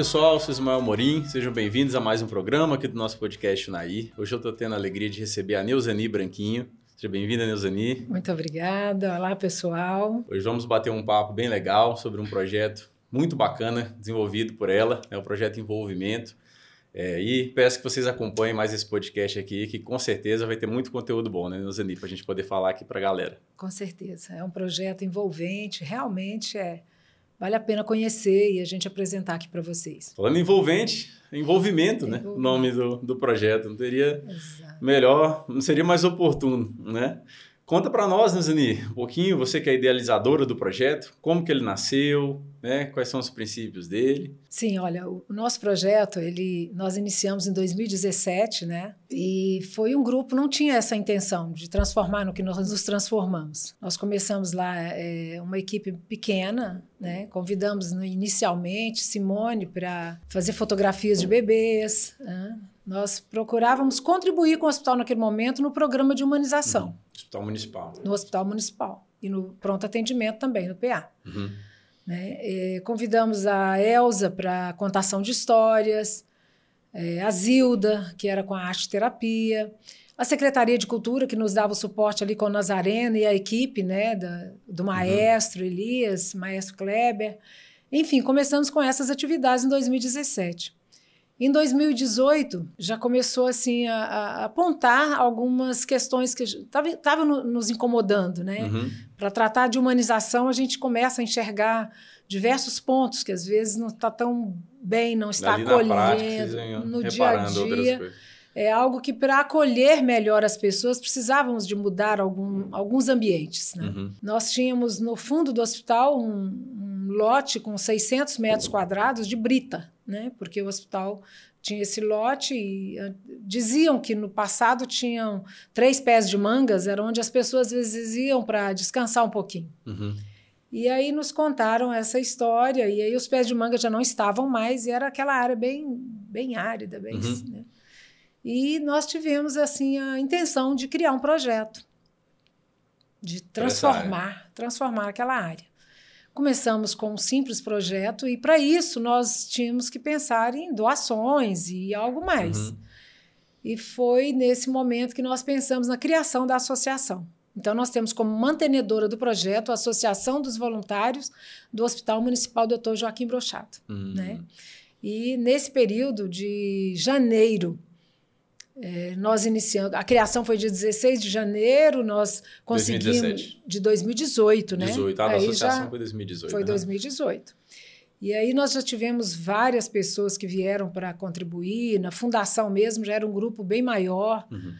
Olá pessoal, eu sou Ismael Morim, sejam bem-vindos a mais um programa aqui do nosso podcast Naí. Hoje eu estou tendo a alegria de receber a Neuzani Branquinho. Seja bem-vinda, Neuzani. Muito obrigada. Olá pessoal. Hoje vamos bater um papo bem legal sobre um projeto muito bacana desenvolvido por ela, é o projeto Envolvimento. É, e peço que vocês acompanhem mais esse podcast aqui, que com certeza vai ter muito conteúdo bom, né, Neuzani, para a gente poder falar aqui para a galera. Com certeza. É um projeto envolvente, realmente é vale a pena conhecer e a gente apresentar aqui para vocês. Falando envolvente, envolvimento, né? O nome do, do projeto. Não teria Exato. melhor, não seria mais oportuno, né? Conta para nós, Nuzani, um pouquinho, você que é idealizadora do projeto, como que ele nasceu, né? Quais são os princípios dele? Sim, olha, o nosso projeto, ele, nós iniciamos em 2017, né? E foi um grupo, não tinha essa intenção de transformar no que nós nos transformamos. Nós começamos lá é, uma equipe pequena, né? Convidamos inicialmente Simone para fazer fotografias de bebês, né? Nós procurávamos contribuir com o hospital naquele momento no programa de humanização. Uhum. Hospital Municipal. No Hospital Municipal. E no pronto atendimento também, no PA. Uhum. Né? E convidamos a Elza para contação de histórias, é, a Zilda, que era com a arte terapia, a Secretaria de Cultura, que nos dava o suporte ali com o Nazareno e a equipe né, da, do uhum. maestro uhum. Elias, maestro Kleber. Enfim, começamos com essas atividades em 2017. Em 2018, já começou assim a, a apontar algumas questões que estavam no, nos incomodando, né? Uhum. Para tratar de humanização, a gente começa a enxergar diversos pontos que às vezes não está tão bem, não está Ali acolhendo prática, no dia a dia. É algo que, para acolher melhor as pessoas, precisávamos de mudar algum, alguns ambientes. Né? Uhum. Nós tínhamos no fundo do hospital um, um lote com 600 metros quadrados de brita né? Porque o hospital tinha esse lote e uh, diziam que no passado tinham três pés de mangas, era onde as pessoas às vezes iam para descansar um pouquinho. Uhum. E aí nos contaram essa história e aí os pés de manga já não estavam mais e era aquela área bem bem árida, bem, uhum. né? E nós tivemos assim a intenção de criar um projeto de transformar, transformar aquela área. Começamos com um simples projeto e, para isso, nós tínhamos que pensar em doações e algo mais. Uhum. E foi nesse momento que nós pensamos na criação da associação. Então, nós temos como mantenedora do projeto a Associação dos Voluntários do Hospital Municipal Dr. Joaquim Brochato. Uhum. Né? E nesse período de janeiro é, nós iniciamos, a criação foi dia 16 de janeiro, nós conseguimos 2017. de 2018, né? 18, ah, a associação foi 2018. Foi né? 2018. E aí nós já tivemos várias pessoas que vieram para contribuir, na fundação mesmo já era um grupo bem maior. Uhum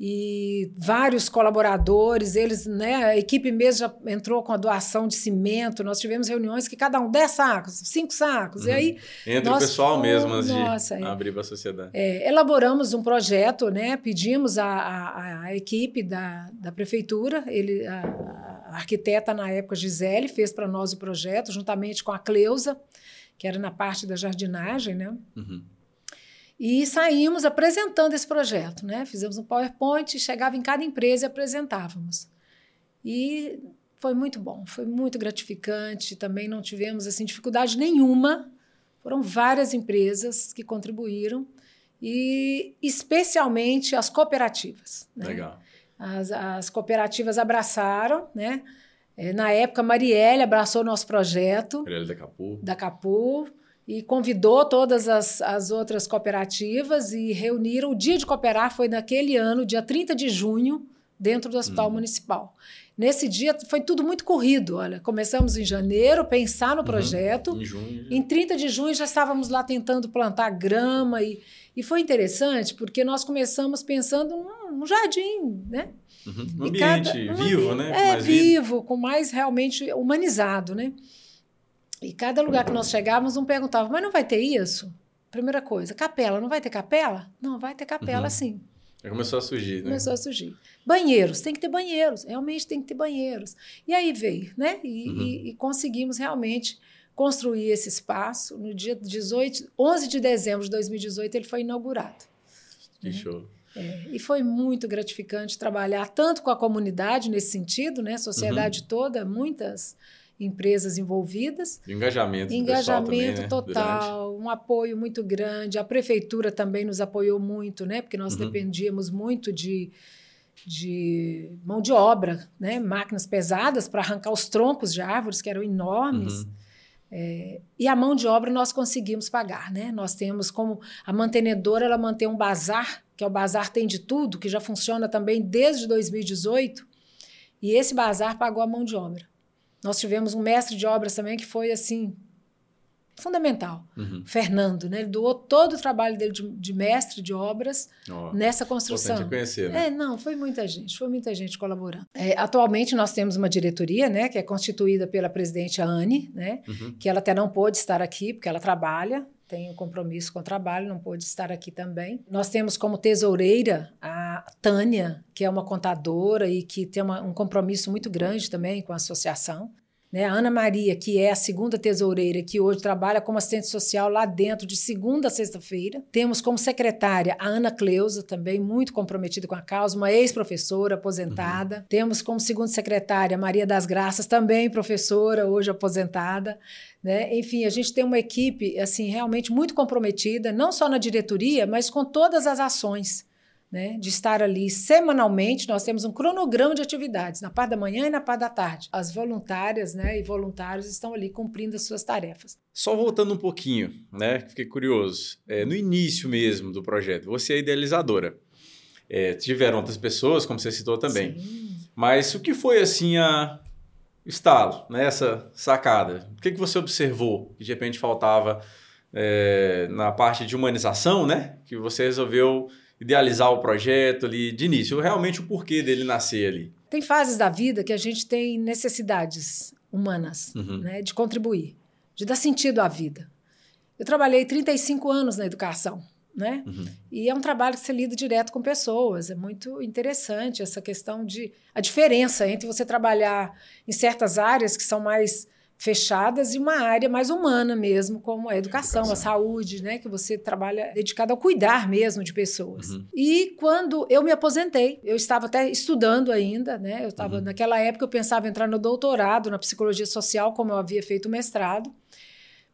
e vários colaboradores, eles, né, a equipe mesmo já entrou com a doação de cimento, nós tivemos reuniões que cada um 10 sacos, 5 sacos, uhum. e aí... Entre o pessoal fomos, mesmo, antes nossa, de é, abrir para a sociedade. É, elaboramos um projeto, né, pedimos a, a, a equipe da, da prefeitura, ele, a, a arquiteta na época, Gisele, fez para nós o projeto, juntamente com a Cleusa, que era na parte da jardinagem, né? Uhum. E saímos apresentando esse projeto, né? Fizemos um PowerPoint, chegava em cada empresa e apresentávamos. E foi muito bom, foi muito gratificante. Também não tivemos assim dificuldade nenhuma. Foram várias empresas que contribuíram e especialmente as cooperativas. Né? Legal. As, as cooperativas abraçaram, né? É, na época, Marielle abraçou o nosso projeto. Marielle da Capu. Da Capu e convidou todas as, as outras cooperativas e reuniram. O dia de cooperar foi naquele ano, dia 30 de junho, dentro do Hospital uhum. Municipal. Nesse dia foi tudo muito corrido. Olha, começamos em janeiro, pensar no uhum. projeto. Em junho. Em 30 de junho já estávamos lá tentando plantar grama e, e foi interessante porque nós começamos pensando num, num jardim, né? Uhum. Um ambiente cada, um vivo, né? É, vivo, com mais realmente humanizado, né? E cada lugar que nós chegávamos, um perguntava, mas não vai ter isso? Primeira coisa, capela, não vai ter capela? Não, vai ter capela uhum. sim. Já começou a surgir, né? Começou a surgir. Banheiros, tem que ter banheiros, realmente tem que ter banheiros. E aí veio, né? E, uhum. e, e conseguimos realmente construir esse espaço. No dia 18, 11 de dezembro de 2018, ele foi inaugurado. Que né? show. É, e foi muito gratificante trabalhar tanto com a comunidade nesse sentido, né? Sociedade uhum. toda, muitas empresas envolvidas. Engajamento. Engajamento também, né? total, Durante. um apoio muito grande. A prefeitura também nos apoiou muito, né? Porque nós uhum. dependíamos muito de, de mão de obra, né? máquinas pesadas para arrancar os troncos de árvores, que eram enormes. Uhum. É, e a mão de obra nós conseguimos pagar, né? Nós temos como a mantenedora, ela mantém um bazar, que é o bazar tem de tudo, que já funciona também desde 2018, e esse bazar pagou a mão de obra. Nós tivemos um mestre de obras também que foi assim fundamental, uhum. Fernando, né? Ele doou todo o trabalho dele de, de mestre de obras oh, nessa construção. conhecer, né? É, não, foi muita gente, foi muita gente colaborando. É, atualmente nós temos uma diretoria, né, que é constituída pela presidente Anne, né, uhum. que ela até não pôde estar aqui porque ela trabalha, tem um compromisso com o trabalho, não pôde estar aqui também. Nós temos como tesoureira a Tânia, que é uma contadora e que tem uma, um compromisso muito grande também com a associação. Né? A Ana Maria, que é a segunda tesoureira, que hoje trabalha como assistente social lá dentro de segunda a sexta-feira. Temos como secretária a Ana Cleusa, também muito comprometida com a causa, uma ex-professora aposentada. Uhum. Temos como segunda secretária Maria das Graças, também professora, hoje aposentada. Né? Enfim, a gente tem uma equipe assim realmente muito comprometida, não só na diretoria, mas com todas as ações né, de estar ali semanalmente. Nós temos um cronograma de atividades na parte da manhã e na parte da tarde. As voluntárias né, e voluntários estão ali cumprindo as suas tarefas. Só voltando um pouquinho, né, fiquei curioso. É, no início mesmo do projeto, você é idealizadora. É, tiveram outras pessoas, como você citou também. Sim. Mas o que foi assim a estalo, né, essa sacada? O que, que você observou que de repente faltava é, na parte de humanização, né? Que você resolveu idealizar o projeto ali de início, realmente o porquê dele nascer ali. Tem fases da vida que a gente tem necessidades humanas, uhum. né, de contribuir, de dar sentido à vida. Eu trabalhei 35 anos na educação, né? Uhum. E é um trabalho que você lida direto com pessoas. É muito interessante essa questão de a diferença entre você trabalhar em certas áreas que são mais fechadas e uma área mais humana mesmo, como a educação, educação. a saúde, né? Que você trabalha dedicado ao cuidar mesmo de pessoas. Uhum. E quando eu me aposentei, eu estava até estudando ainda, né? Eu estava uhum. naquela época eu pensava em entrar no doutorado na psicologia social, como eu havia feito o mestrado.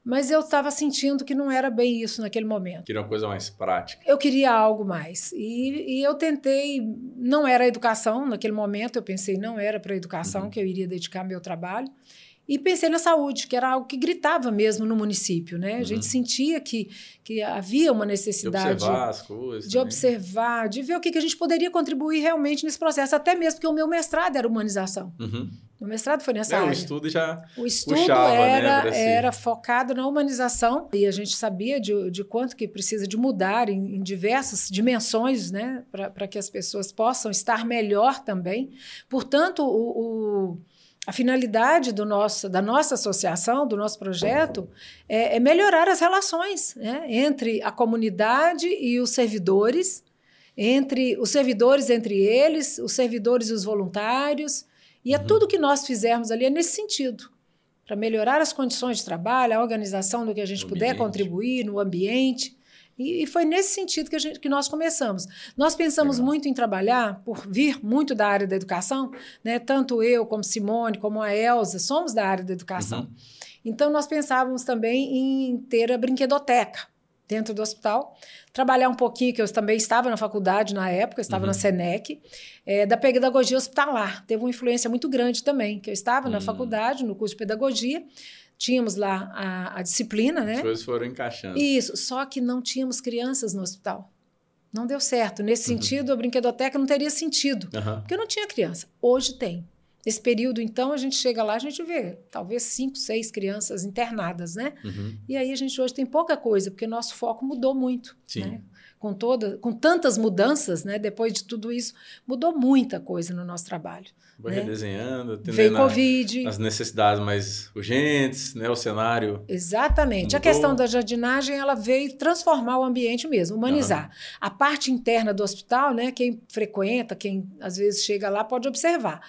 Mas eu estava sentindo que não era bem isso naquele momento. Queria uma coisa mais prática. Eu queria algo mais. E, e eu tentei, não era a educação naquele momento, eu pensei, não era para a educação uhum. que eu iria dedicar meu trabalho. E pensei na saúde, que era algo que gritava mesmo no município, né? A gente uhum. sentia que, que havia uma necessidade de observar as coisas, de observar, de ver o que, que a gente poderia contribuir realmente nesse processo, até mesmo porque o meu mestrado era humanização. Uhum. O mestrado foi nessa é, área. O estudo já O estudo puxava, né, era, né, era focado na humanização e a gente sabia de, de quanto que precisa de mudar em, em diversas dimensões, né? Para que as pessoas possam estar melhor também. Portanto, o, o a finalidade do nosso, da nossa associação, do nosso projeto, é, é melhorar as relações né, entre a comunidade e os servidores, entre os servidores entre eles, os servidores e os voluntários. E é uhum. tudo que nós fizermos ali é nesse sentido para melhorar as condições de trabalho, a organização do que a gente puder contribuir no ambiente. E, e, foi nesse sentido que, a gente, que nós começamos. Nós pensamos Legal. muito em trabalhar, por vir muito da área da educação, né? tanto eu, como Simone, como a Elza, somos da área da educação. Uhum. Então, nós pensávamos também em ter a brinquedoteca dentro do hospital, trabalhar um pouquinho, que eu também estava na faculdade na época, estava uhum. na Senec, é, da pedagogia hospitalar. Teve uma influência muito grande também, que eu estava uhum. na hum. faculdade, no curso de pedagogia, tínhamos lá a, a, disciplina, né? As coisas foram encaixando. Isso, só que não tínhamos crianças no hospital. Não deu certo. Nesse uhum. sentido, a brinquedoteca não teria sentido, uhum. porque não tinha criança. Hoje tem. Nesse período, então, a gente chega lá, a gente vê talvez cinco, seis crianças internadas, né? Uhum. E aí a gente hoje tem pouca coisa, porque nosso foco mudou muito. Sim. Né? Com, toda, com tantas mudanças, né? Depois de tudo isso, mudou muita coisa no nosso trabalho. Vai né? redesenhando, Veio a, Covid. as necessidades mais urgentes, né? O cenário. Exatamente. Mudou. A questão da jardinagem ela veio transformar o ambiente mesmo, humanizar. Uhum. A parte interna do hospital, né? Quem frequenta, quem às vezes chega lá, pode observar.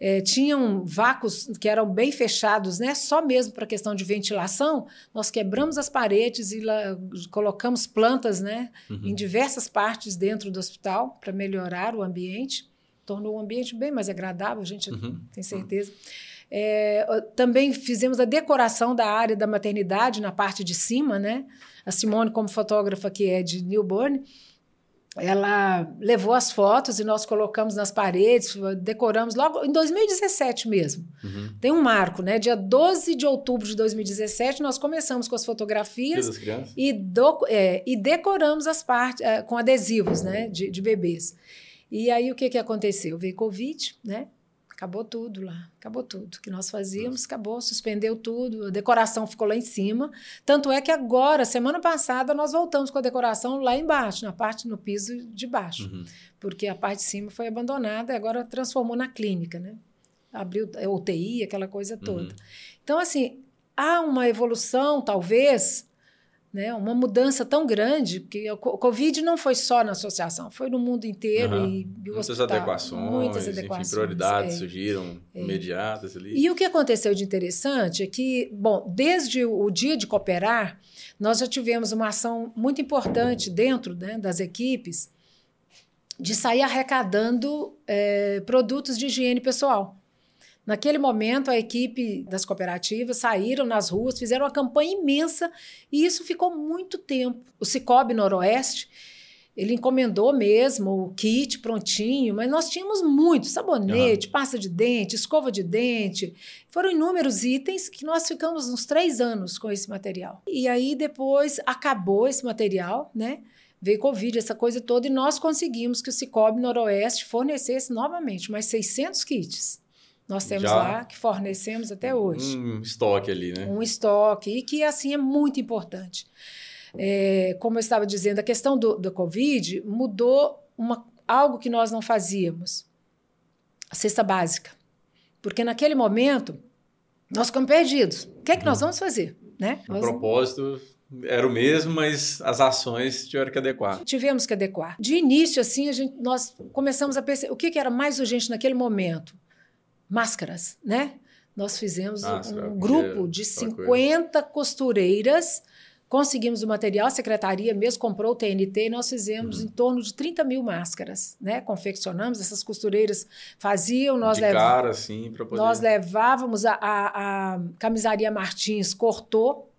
É, tinham vácuos que eram bem fechados, né? Só mesmo para questão de ventilação, nós quebramos as paredes e lá, colocamos plantas, né? Uhum. Em diversas partes dentro do hospital para melhorar o ambiente tornou o ambiente bem mais agradável, a gente uhum. tem certeza. É, também fizemos a decoração da área da maternidade na parte de cima, né? A Simone, como fotógrafa que é de Newborn, ela levou as fotos e nós colocamos nas paredes, decoramos logo em 2017 mesmo. Uhum. Tem um marco, né? Dia 12 de outubro de 2017, nós começamos com as fotografias e, do, é, e decoramos as partes é, com adesivos né? de, de bebês. E aí o que, que aconteceu? Veio Covid, né? Acabou tudo lá, acabou tudo. O que nós fazíamos, acabou, suspendeu tudo, a decoração ficou lá em cima. Tanto é que agora, semana passada, nós voltamos com a decoração lá embaixo, na parte, no piso de baixo. Uhum. Porque a parte de cima foi abandonada e agora transformou na clínica, né? Abriu UTI, aquela coisa toda. Uhum. Então, assim, há uma evolução, talvez, né, uma mudança tão grande que o Covid não foi só na associação, foi no mundo inteiro uhum. e, e muitas hospital, adequações, muitas adequações, enfim, prioridades é, surgiram é. imediatas ali. E o que aconteceu de interessante é que, bom, desde o dia de cooperar, nós já tivemos uma ação muito importante dentro né, das equipes de sair arrecadando é, produtos de higiene pessoal. Naquele momento, a equipe das cooperativas saíram nas ruas, fizeram uma campanha imensa e isso ficou muito tempo. O Cicobi Noroeste, ele encomendou mesmo o kit prontinho, mas nós tínhamos muito: sabonete, uhum. pasta de dente, escova de dente. Foram inúmeros itens que nós ficamos uns três anos com esse material. E aí depois acabou esse material, né? Veio Covid, essa coisa toda, e nós conseguimos que o Cicobi Noroeste fornecesse novamente mais 600 kits. Nós temos Já lá que fornecemos até hoje. Um estoque ali, né? Um estoque, e que assim é muito importante. É, como eu estava dizendo, a questão do, do Covid mudou uma, algo que nós não fazíamos: a cesta básica. Porque naquele momento nós ficamos perdidos. O que é que nós uhum. vamos fazer? Né? O nós... propósito era o mesmo, mas as ações tiveram que adequar. Tivemos que adequar. De início, assim, a gente, nós começamos a perceber o que, que era mais urgente naquele momento máscaras, né? Nós fizemos Máscara, um grupo de 50 costureiras, conseguimos o material, a secretaria mesmo comprou o TNT e nós fizemos uhum. em torno de 30 mil máscaras, né? Confeccionamos, essas costureiras faziam, nós, de lev... cara, assim, poder... nós levávamos, a, a, a camisaria Martins cortou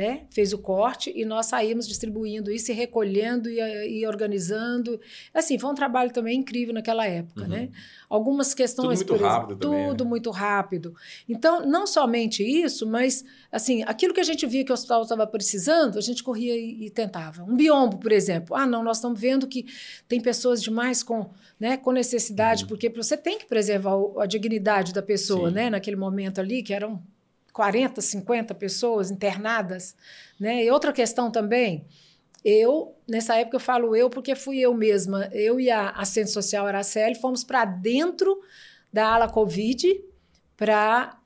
é, fez o corte e nós saímos distribuindo isso e recolhendo e, e organizando. Assim, foi um trabalho também incrível naquela época, uhum. né? Algumas questões... Tudo muito rápido Tudo também, né? muito rápido. Então, não somente isso, mas, assim, aquilo que a gente via que o hospital estava precisando, a gente corria e, e, tentava. Um biombo, por exemplo. Ah, não, nós estamos vendo que tem pessoas demais com, né, com necessidade, uhum. porque você tem que preservar a dignidade da pessoa, Sim. né? Naquele momento ali, que eram 40, 50 pessoas internadas. Né? E outra questão também, eu, nessa época eu falo eu porque fui eu mesma, eu e a assistente social Araceli fomos para dentro da ala Covid para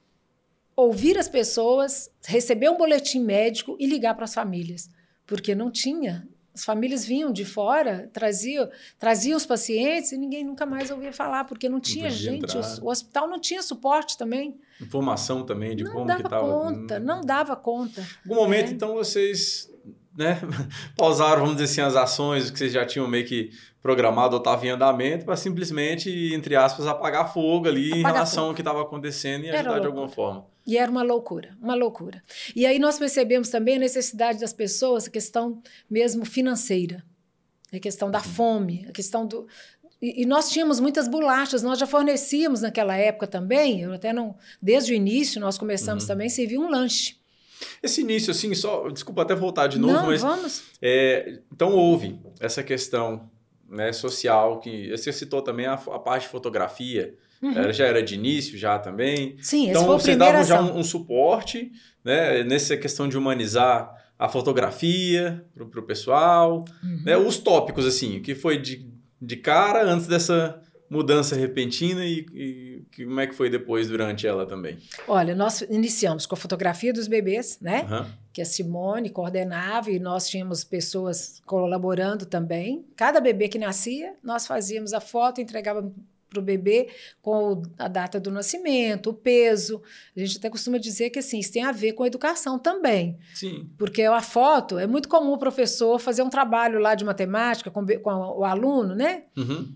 ouvir as pessoas, receber um boletim médico e ligar para as famílias, porque não tinha. As famílias vinham de fora, traziam, traziam os pacientes e ninguém nunca mais ouvia falar, porque não tinha não gente. O, o, hospital não tinha suporte também. Informação também de não como dava que estava. Conta, não dava conta. Em algum momento, é. então, vocês né, pausaram, vamos dizer assim, as ações que vocês já tinham meio que programado ou estavam em andamento para simplesmente, entre aspas, apagar fogo ali apagar em relação fogo. ao que estava acontecendo e Era ajudar de alguma forma. E era uma loucura, uma loucura. E aí nós percebemos também a necessidade das pessoas, a questão mesmo financeira, a questão da fome, a questão do, e, nós tínhamos muitas bolachas, nós já fornecíamos naquela época também, eu até não, desde o início nós começamos uhum. também a servir um lanche. Esse início, assim, só, desculpa até voltar de novo, não, mas. Vamos. É, então houve essa questão né, social, que você citou também a, a parte de fotografia. Uhum. Era, já era de início, já também. Sim, então foi vocês davam já um, um, suporte né, nessa questão de humanizar a fotografia para o pessoal. Uhum. Né, os tópicos, assim, que foi de, de cara antes dessa mudança repentina e, e, como é que foi depois durante ela também? Olha, nós iniciamos com a fotografia dos bebês, né? Uhum. Que a Simone coordenava e nós tínhamos pessoas colaborando também. Cada bebê que nascia, nós fazíamos a foto, entregávamos para o bebê com a data do nascimento, o peso. A gente até costuma dizer que assim, isso tem a ver com a educação também. Sim. Porque a foto, é muito comum o professor fazer um trabalho lá de matemática com, com o aluno, né? Uhum.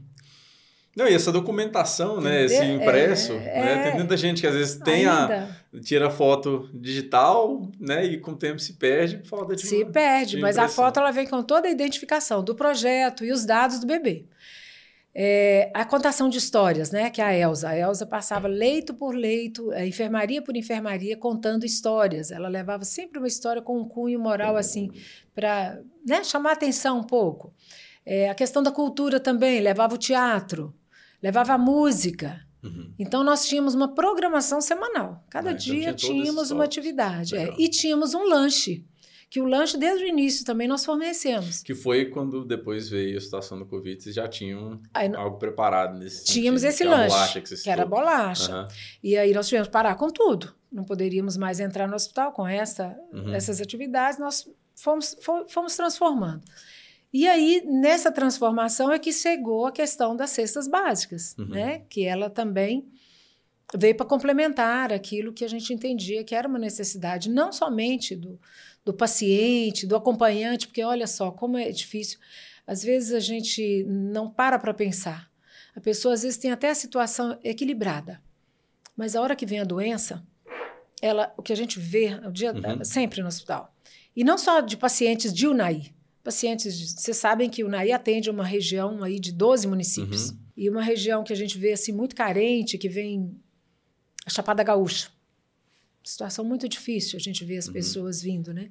Não, e essa documentação, né? Esse impresso, é, né? Tem muita gente que às vezes tem ainda. a. tira foto digital, né? E com o tempo se perde por falta de. Se uma, perde, de mas a foto ela vem com toda a identificação do projeto e os dados do bebê. É, a contação de histórias, né? Que é a Elsa. A Elsa passava leito por leito, é, enfermaria por enfermaria, contando histórias. Ela levava sempre uma história com um cunho moral, assim, para né, chamar atenção um pouco. É, a questão da cultura também, levava o teatro levava música. Uhum. Então, nós tínhamos uma programação semanal. Cada ah, então dia tínhamos uma atividade. É, e tínhamos um lanche. Que o lanche, desde o início, também nós fornecemos. Que foi quando depois veio a situação do Covid, vocês já tinham aí, algo preparado nesse Tínhamos sentido, esse que lanche, que, que era bolacha. Uhum. E aí nós tivemos que parar com tudo. Não poderíamos mais entrar no hospital com essa, uhum. essas atividades. Nós fomos, fomos transformando. E aí, nessa transformação, é que chegou a questão das cestas básicas, uhum. né? Que ela também veio para complementar aquilo que a gente entendia que era uma necessidade, não somente do, do paciente, do acompanhante, porque olha só como é difícil. Às vezes a gente não para para pensar. A pessoa às vezes tem até a situação equilibrada, mas a hora que vem a doença, ela, o que a gente vê o dia, uhum. sempre no hospital, e não só de pacientes de UNAI, pacientes. Vocês sabem que o NAI atende uma região aí de 12 municípios. Uhum. E uma região que a gente vê assim muito carente, que vem a Chapada Gaúcha. Situação muito difícil a gente vê as uhum. pessoas vindo, né?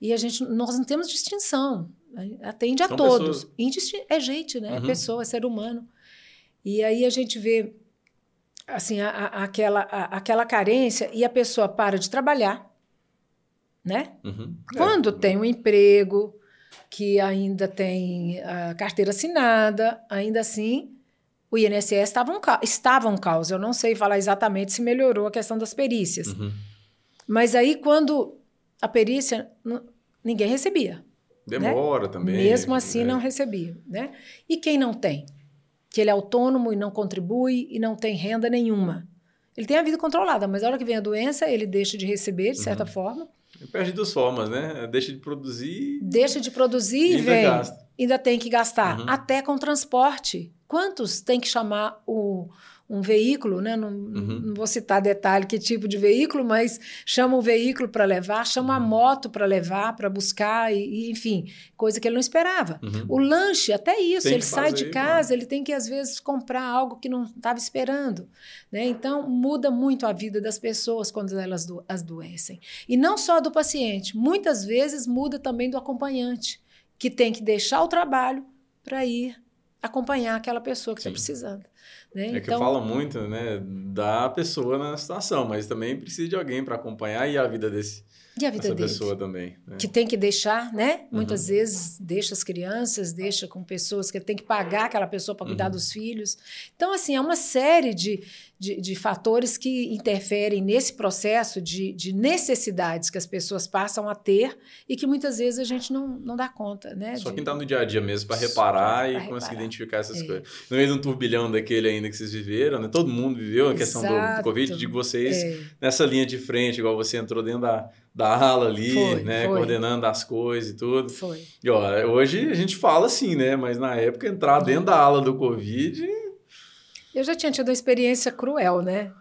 E a gente, nós não temos distinção. Atende a São todos. É gente, né? É uhum. É pessoa, é ser humano. E aí a gente vê assim a, a, aquela, a, aquela carência e a pessoa para de trabalhar, né? Uhum. Quando é. tem um emprego, que ainda tem a carteira assinada, ainda assim, o INSS estava um, estava um caos. Eu não sei falar exatamente se melhorou a questão das perícias. Uhum. Mas aí, quando a perícia, ninguém recebia. Né? Demora né? também. Mesmo assim, não recebia. Né? E quem não tem? Que ele é autônomo e não contribui e não tem renda nenhuma. Ele tem a vida controlada, mas a hora que vem a doença, ele deixa de receber, de certa uhum. forma, Perde duas formas, né? Deixa de produzir. Deixa de produzir e vem. Gasta. Ainda tem que gastar. Uhum. Até com transporte. Quantos tem que chamar o, um veículo, né? Não, uhum. não, vou citar detalhe que tipo de veículo, mas chama o veículo para levar, chama a uhum. moto para levar, para buscar, e, e, enfim, coisa que ele não esperava. Uhum. O lanche, até isso, ele sai de casa, ele tem que às vezes comprar algo que não estava esperando. Né? Então, muda muito a vida das pessoas quando elas do, as doecem. E não só do paciente, muitas vezes muda também do acompanhante, que tem que deixar o trabalho para ir acompanhar aquela pessoa que está precisando. Né? É então, que fala muito né, da pessoa na situação, mas também precisa de alguém para acompanhar e a vida desse, e a vida dessa dele, pessoa também. Né? Que tem que deixar, né? Muitas uhum. vezes deixa as crianças, deixa com pessoas que tem que pagar aquela pessoa para cuidar uhum. dos filhos. Então, assim, é uma série de, de, de, fatores que interferem nesse processo de, de, necessidades que as pessoas passam a ter e que muitas vezes a gente não, não dá conta, né? Só quem está no dia a dia mesmo para reparar e conseguir identificar essas é. coisas. No meio de um turbilhão daquele ainda que vocês viveram, né? Todo mundo viveu a questão do, do Covid, de vocês é. nessa linha de frente, igual você entrou dentro da da ala ali, foi, né? Foi. Coordenando as coisas e tudo. Foi. E ó, hoje a gente fala assim, né? Mas na época entrar dentro da ala do Covid. Eu já tinha tido uma experiência cruel, né?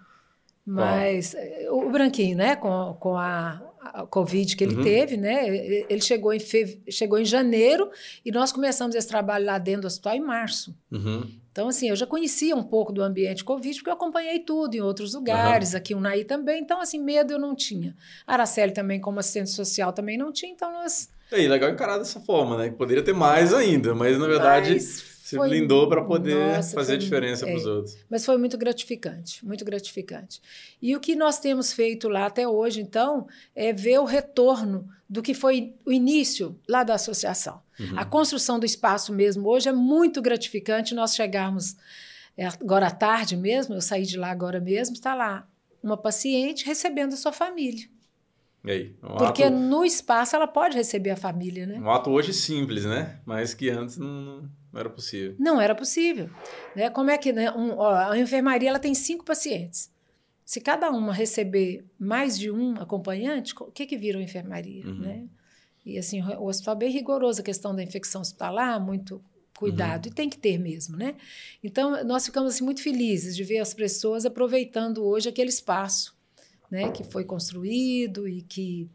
Mas o Branquinho, né? Com, com a, a Covid que ele uhum. teve, né? Ele chegou em, fe... chegou em janeiro e nós começamos esse trabalho lá dentro do hospital em março. Uhum. Então, assim, eu já conhecia um pouco do ambiente Covid, porque eu acompanhei tudo em outros lugares, uhum. aqui o Naí também. Então, assim, medo eu não tinha. A Araceli também, como assistente social, também não tinha. Então, nós... É, legal encarar dessa forma, né? Poderia ter mais ainda, mas, na verdade... Mas você foi, blindou para poder nossa, fazer a diferença para os é, outros. Mas foi muito gratificante, muito gratificante. E o que nós temos feito lá até hoje, então, é ver o retorno do que foi o início lá da associação. Uhum. A construção do espaço mesmo hoje é muito gratificante. Nós chegarmos é, agora à tarde mesmo, eu saí de lá agora mesmo, está lá uma paciente recebendo a sua família. E aí, um Porque ato... no espaço ela pode receber a família, né? Um ato hoje simples, né? Mas que antes não não era possível. Não era possível. Né? Como é que né, um, ó, a enfermaria ela tem cinco pacientes. Se cada uma receber mais de um acompanhante, o que, que vira uma enfermaria? Uhum. Né? E assim, o hospital é bem rigoroso, a questão da infecção hospitalar, muito cuidado, uhum. e tem que ter mesmo, né? Então, nós ficamos assim, muito felizes de ver as pessoas aproveitando hoje aquele espaço né, que foi construído e que,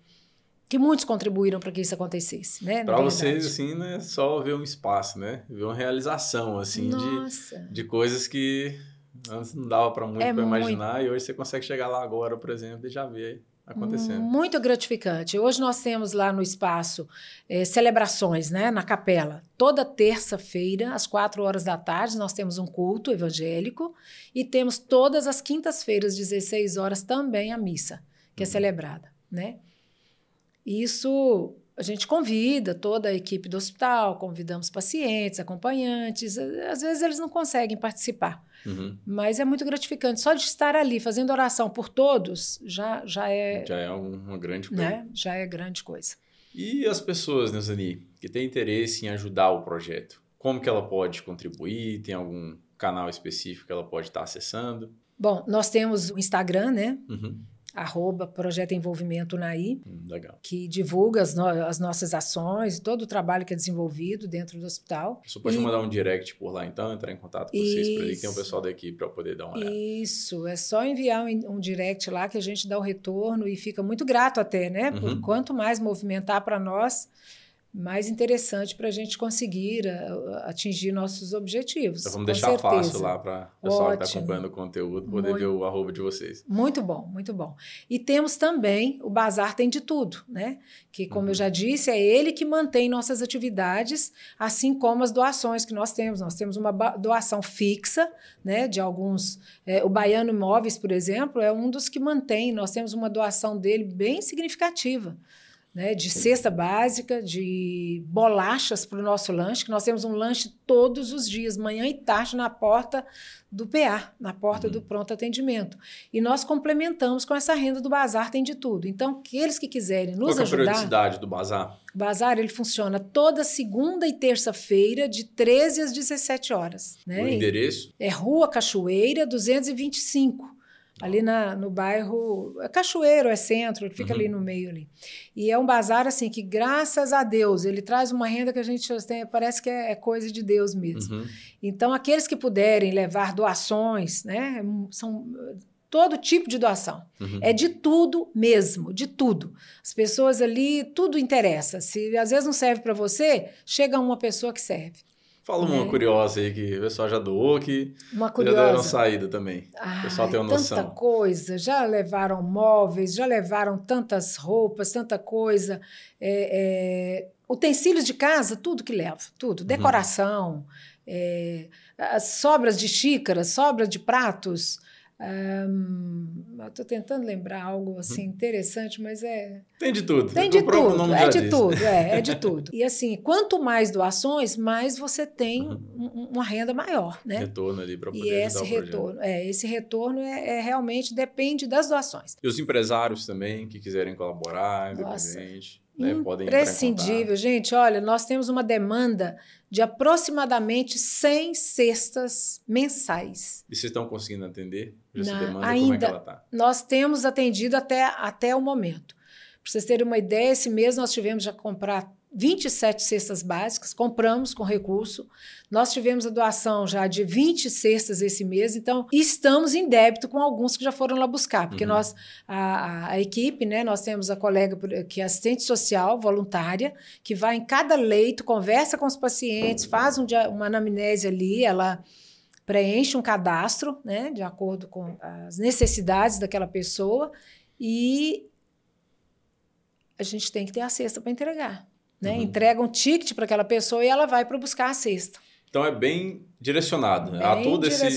que muitos contribuíram para que isso acontecesse, né? Para vocês, assim, não é só ver um espaço, né? Ver uma realização, assim, de, de coisas que antes não dava para muito é para imaginar e hoje você consegue chegar lá agora, por exemplo, e já ver acontecendo. Muito gratificante. Hoje nós temos lá no espaço é, celebrações, né, na capela. Toda terça-feira, às quatro horas da tarde, nós temos um culto evangélico e temos todas as quintas-feiras, 16 horas, também a missa, que é uhum. celebrada, né? Isso a gente convida toda a equipe do hospital, convidamos pacientes, acompanhantes. Às vezes eles não conseguem participar, uhum. mas é muito gratificante. Só de estar ali fazendo oração por todos já, já é. Já é uma grande coisa. Né? Já é grande coisa. E as pessoas, Neuzani, que têm interesse em ajudar o projeto? Como que ela pode contribuir? Tem algum canal específico que ela pode estar acessando? Bom, nós temos o Instagram, né? Uhum arroba Projeto Envolvimento Naí, hum, Legal. que divulga as, no as, nossas ações, todo o trabalho que é desenvolvido dentro do hospital. Você pode e... mandar um direct por lá, então, entrar em contato com Isso. vocês, para que tem um pessoal da equipe para poder dar uma olhada. Isso, é só enviar um, um, direct lá que a gente dá o retorno e fica muito grato até, né? Por uhum. quanto mais movimentar para nós, mais interessante para a gente conseguir uh, atingir nossos objetivos. Então vamos deixar certeza. fácil lá para o pessoal que está acompanhando o conteúdo poder muito, ver o arroba de vocês. Muito bom, muito bom. E temos também o Bazar Tem de Tudo, né? Que, como uhum. eu já disse, é ele que mantém nossas atividades, assim como as doações que nós temos. Nós temos uma doação fixa, né? De alguns. É, o Baiano Imóveis, por exemplo, é um dos que mantém. Nós temos uma doação dele bem significativa né, de cesta básica, de bolachas para o nosso lanche, que nós temos um lanche todos os dias, manhã e tarde, na porta do PA, na porta uhum. do pronto atendimento. E nós complementamos com essa renda do bazar, tem de tudo. Então, aqueles que quiserem nos Qual ajudar... Qual é a periodicidade do bazar? O bazar, ele funciona toda segunda e terça-feira, de 13 às 17 horas. Né? O endereço? É Rua Cachoeira, 225 ali na, no bairro é Cachoeiro, é centro, fica uhum. ali no meio ali. E é um bazar assim que graças a Deus ele traz uma renda que a gente tem, parece que é, é coisa de Deus mesmo. Uhum. Então aqueles que puderem levar doações, né, são todo tipo de doação. Uhum. É de tudo mesmo, de tudo. As pessoas ali, tudo interessa. Se às vezes não serve para você, chega uma pessoa que serve. Fala uma é. curiosa aí que o pessoal já doou, que uma curiosa. já deram saída também. o pessoal tem uma noção. Tanta coisa. Já levaram móveis, já levaram tantas roupas, tanta coisa. É, é, utensílios de casa, tudo que leva. Tudo. Uhum. Decoração, uhum. as sobras de xícaras, sobras de pratos. Um, Estou tentando lembrar algo assim uhum. interessante, mas é. Tem de tudo. Tem de tudo. É de tudo, é, é de tudo. E assim, quanto mais doações, mais você tem uhum. uma renda maior, né? Retorno ali para poder E esse retorno, é, esse retorno é, é, realmente depende das doações. E os empresários também que quiserem colaborar, independente. Né, Imprescindível, gente. Olha, nós temos uma demanda de aproximadamente 100 cestas mensais. E vocês estão conseguindo atender essa Na, demanda? Ainda, como é que ela tá? Nós temos atendido até, até o momento. Para vocês terem uma ideia, esse mês nós tivemos já comprar 27 cestas básicas, compramos com recurso. Nós tivemos a doação já de 20 cestas esse mês, então estamos em débito com alguns que já foram lá buscar, porque uhum. nós, a, a, equipe, né, nós temos a colega que é assistente social voluntária, que vai em cada leito, conversa com os pacientes, faz um, uma anamnese ali, ela preenche um cadastro, né, de acordo com as necessidades daquela pessoa e a gente tem que ter a cesta para entregar. Né? Uhum. Entrega um ticket para aquela pessoa e ela vai para buscar a cesta. Então é bem direcionado, né? Há todo esse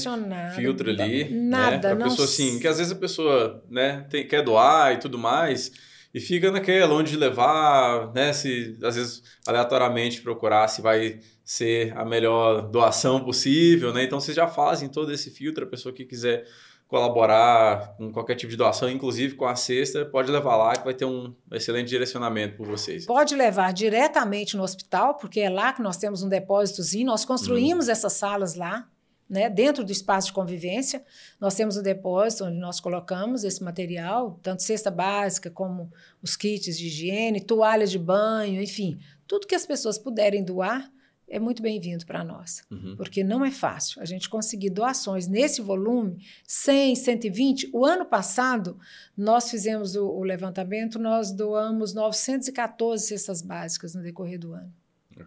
filtro ali, né? nada, né? Para pessoa assim, que às vezes a pessoa, né, tem, quer doar e tudo mais, e fica naquela onde levar, né, se às vezes aleatoriamente procurar se vai ser a melhor doação possível, né? Então vocês já fazem todo esse filtro, a pessoa que quiser colaborar com qualquer tipo de doação, inclusive com a cesta, pode levar lá que vai ter um excelente direcionamento por vocês. Pode levar diretamente no hospital, porque é lá que nós temos um depósitozinho, nós construímos hum. essas salas lá, né, dentro do espaço de convivência. Nós temos um depósito onde nós colocamos esse material, tanto cesta básica como os kits de higiene, toalhas de banho, enfim, tudo que as pessoas puderem doar, é muito bem-vindo para nós, uhum. porque não é fácil a gente conseguir doações nesse volume, 100, 120. O ano passado, nós fizemos o, o levantamento, nós doamos 914 cestas básicas no decorrer do ano.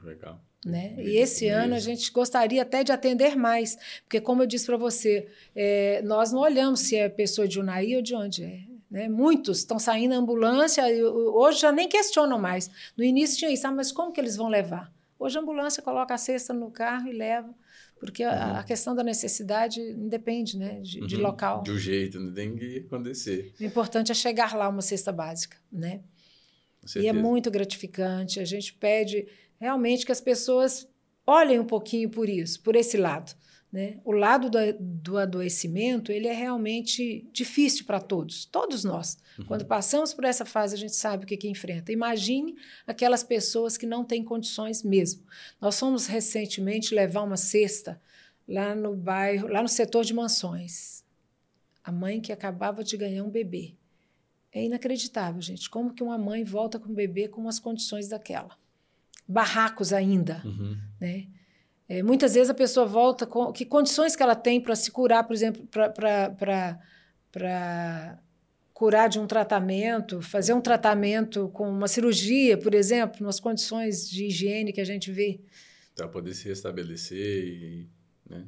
Legal. Né? E esse ano a gente gostaria até de atender mais, porque, como eu disse para você, é, nós não olhamos se é pessoa de Unai ou de onde é. Né? Muitos estão saindo da ambulância, hoje já nem questionam mais. No início tinha isso, ah, mas como que eles vão levar? Hoje a ambulância coloca a cesta no carro e leva, porque uhum. a, a, questão da necessidade independe né, de, uhum. de local. De um jeito, não tem que acontecer. O importante é chegar lá uma cesta básica. Né? E é muito gratificante. A gente pede realmente que as pessoas olhem um pouquinho por isso, por esse lado. Né? O lado do, do adoecimento ele é realmente difícil para todos, todos nós. Uhum. Quando passamos por essa fase, a gente sabe o que, que enfrenta. Imagine aquelas pessoas que não têm condições mesmo. Nós fomos recentemente levar uma cesta lá no bairro, lá no setor de mansões. A mãe que acabava de ganhar um bebê. É inacreditável, gente. Como que uma mãe volta com um bebê com as condições daquela? Barracos ainda, uhum. né? É, muitas vezes a pessoa volta com que condições que ela tem para se curar, por exemplo, para curar de um tratamento, fazer um tratamento com uma cirurgia, por exemplo, nas condições de higiene que a gente vê. Para poder se restabelecer e, né?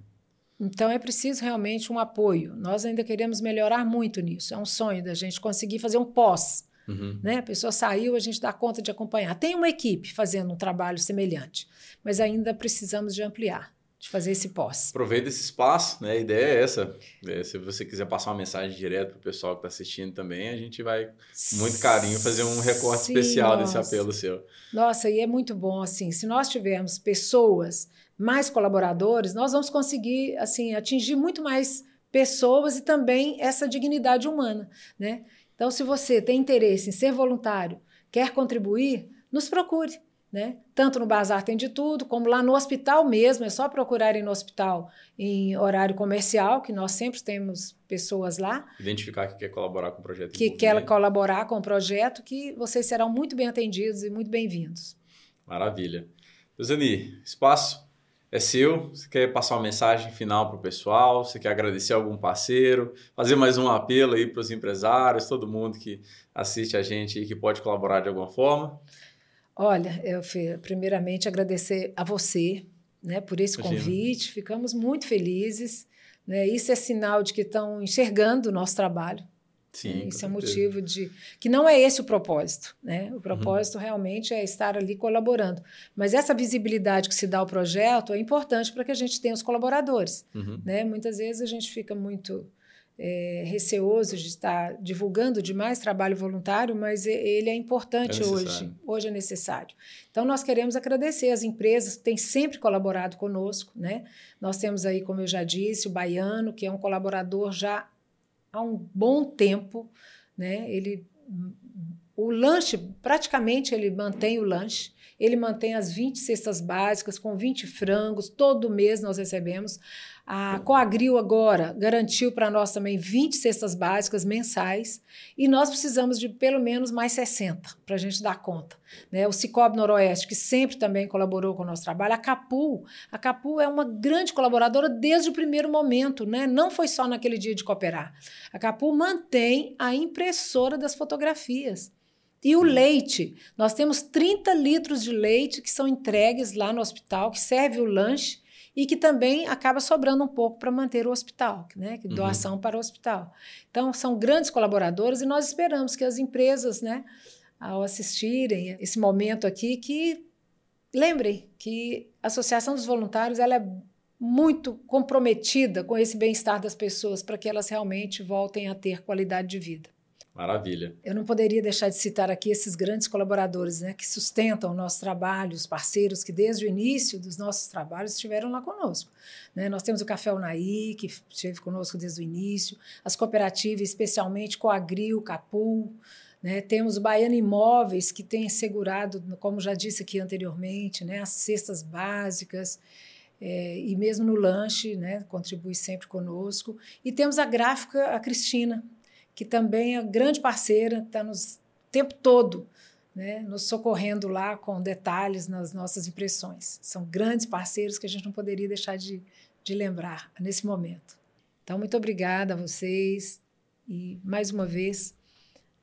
Então é preciso realmente um apoio. Nós ainda queremos melhorar muito nisso. É um sonho da gente conseguir fazer um pós Uhum. Né? A pessoa saiu, a gente dá conta de acompanhar. Tem uma equipe fazendo um trabalho semelhante, mas ainda precisamos de ampliar, de fazer esse pós. Aproveita esse espaço, né? A ideia é essa. É, se você quiser passar uma mensagem direto para o pessoal que está assistindo também, a gente vai, com muito carinho, fazer um recorte Sim, especial nossa. desse apelo seu. Nossa, e é muito bom, assim, se nós tivermos pessoas, mais colaboradores, nós vamos conseguir, assim, atingir muito mais pessoas e também essa dignidade humana, né? Então, se você tem interesse em ser voluntário, quer contribuir, nos procure. Né? Tanto no Bazar tem de tudo, como lá no hospital mesmo, é só procurarem no hospital em horário comercial, que nós sempre temos pessoas lá. Identificar que quer colaborar com o projeto. Que quer colaborar com o projeto, que vocês serão muito bem atendidos e muito bem-vindos. Maravilha. Duzani, espaço é seu. Você quer passar uma mensagem final para o pessoal? Você quer agradecer algum parceiro? Fazer mais um apelo aí para os empresários, todo mundo que assiste a gente e que pode colaborar de alguma forma? Olha, eu primeiramente agradecer a você, né, por esse Imagina. convite. Ficamos muito felizes. Né? Isso é sinal de que estão enxergando o nosso trabalho. Sim, Isso é motivo de. Que não é esse o propósito. Né? O propósito uhum. realmente é estar ali colaborando. Mas essa visibilidade que se dá ao projeto é importante para que a gente tenha os colaboradores. Uhum. Né? Muitas vezes a gente fica muito é, receoso de estar divulgando demais trabalho voluntário, mas ele é importante é hoje. Hoje é necessário. Então, nós queremos agradecer as empresas que têm sempre colaborado conosco. Né? Nós temos aí, como eu já disse, o Baiano, que é um colaborador já há um bom tempo, né? Ele o lanche, praticamente ele mantém o lanche, ele mantém as 20 cestas básicas com 20 frangos, todo mês nós recebemos. A Coagril agora garantiu para nós também 20 cestas básicas mensais e nós precisamos de pelo menos mais 60 para a gente dar conta. Né? O Cicobi Noroeste, que sempre também colaborou com o nosso trabalho, a Capu, a Capu é uma grande colaboradora desde o primeiro momento, né? não foi só naquele dia de cooperar. A Capu mantém a impressora das fotografias. E o leite, nós temos 30 litros de leite que são entregues lá no hospital, que serve o lanche e que também acaba sobrando um pouco para manter o hospital, né? Uhum. doação uhum. para o hospital. Então, são grandes colaboradores e nós esperamos que as empresas, né, ao assistirem esse momento aqui, que lembrem que a Associação dos Voluntários ela é muito comprometida com esse bem-estar das pessoas para que elas realmente voltem a ter qualidade de vida. Maravilha. Eu não poderia deixar de citar aqui esses grandes colaboradores né, que sustentam o nosso trabalho, os parceiros que desde o início dos nossos trabalhos estiveram lá conosco. Né? Nós temos o Café Unaí, que esteve conosco desde o início, as cooperativas, especialmente Coagril, Capul, né? Temos o Baiano Imóveis, que tem assegurado, como já disse aqui anteriormente, né, as cestas básicas, é, e mesmo no lanche, né, contribui sempre conosco. E temos a gráfica, a Cristina, que também é grande parceira, está nos tempo todo né, nos socorrendo lá com detalhes nas nossas impressões. São grandes parceiros que a gente não poderia deixar de, de lembrar nesse momento. Então, muito obrigada a vocês e, mais uma vez,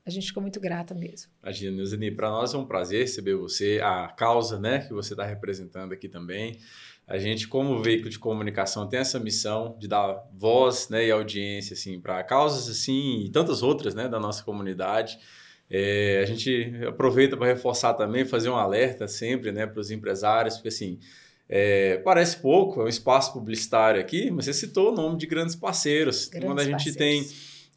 a gente ficou muito grata mesmo. Imagina, Nilzani, para nós é um prazer receber você, a causa né, que você está representando aqui também. A gente, como veículo de comunicação, tem essa missão de dar voz né, e audiência assim, para causas assim e tantas outras né, da nossa comunidade. É, a gente aproveita para reforçar também, fazer um alerta sempre né, para os empresários, porque assim, é, parece pouco, é um espaço publicitário aqui, mas você citou o nome de grandes parceiros. Grandes Quando a gente parceiros. tem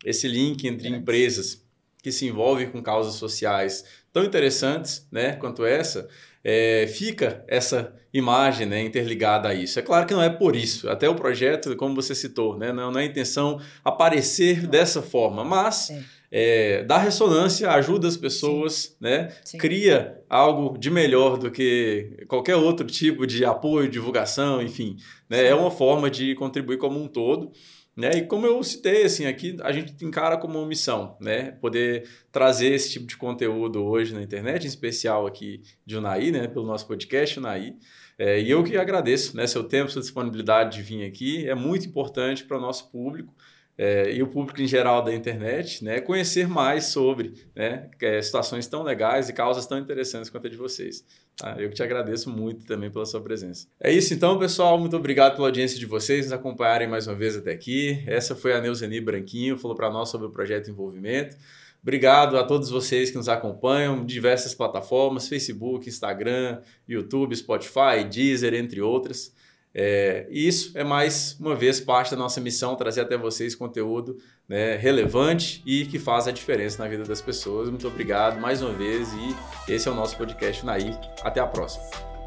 esse link entre grandes. empresas que se envolvem com causas sociais tão interessantes né, quanto essa, é, fica essa imagem né, interligada a isso. É claro que não é por isso. Até o projeto, como você citou, né, não, não é a intenção aparecer não. dessa forma, mas é, dá ressonância, ajuda as pessoas, Sim. né? Sim. cria algo de melhor do que qualquer outro tipo de apoio, divulgação, enfim. Né? É uma forma de contribuir como um todo. Né? E como eu citei, assim, aqui a gente encara como uma missão, né? Poder trazer esse tipo de conteúdo hoje na internet, em especial aqui de Unai, né? Pelo nosso podcast Unai. É, e eu que agradeço né? seu tempo, sua disponibilidade de vir aqui. É muito importante para o nosso público é, e o público em geral da internet, né, conhecer mais sobre né, é, situações tão legais e causas tão interessantes quanto a de vocês. Tá? Eu te agradeço muito também pela sua presença. É isso então, pessoal. Muito obrigado pela audiência de vocês, nos acompanharem mais uma vez até aqui. Essa foi a Neuzeni Branquinho, falou para nós sobre o projeto Envolvimento. Obrigado a todos vocês que nos acompanham diversas plataformas, Facebook, Instagram, YouTube, Spotify, Deezer, entre outras. É, e isso é mais uma vez parte da nossa missão, trazer até vocês conteúdo né, relevante e que faz a diferença na vida das pessoas. Muito obrigado mais uma vez e esse é o nosso podcast Naí. Até a próxima.